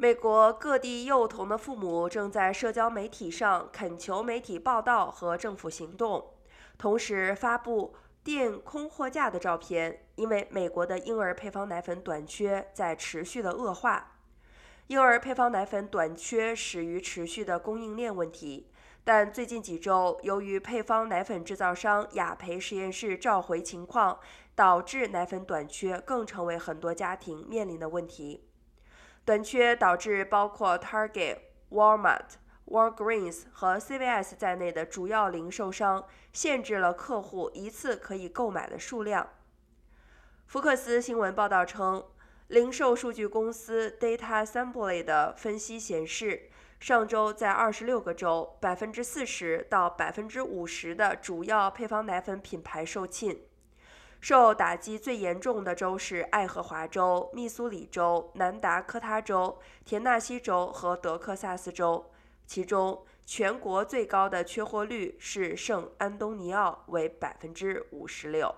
美国各地幼童的父母正在社交媒体上恳求媒体报道和政府行动，同时发布垫空货架的照片，因为美国的婴儿配方奶粉短缺在持续的恶化。婴儿配方奶粉短缺始于持续的供应链问题，但最近几周，由于配方奶粉制造商雅培实验室召回情况，导致奶粉短缺更成为很多家庭面临的问题。短缺导致包括 Target、Walmart、Walgreens 和 CVS 在内的主要零售商限制了客户一次可以购买的数量。福克斯新闻报道称，零售数据公司 Data Assembly 的分析显示，上周在二十六个州，百分之四十到百分之五十的主要配方奶粉品牌售罄。受打击最严重的州是爱荷华州、密苏里州、南达科他州、田纳西州和德克萨斯州，其中全国最高的缺货率是圣安东尼奥，为百分之五十六。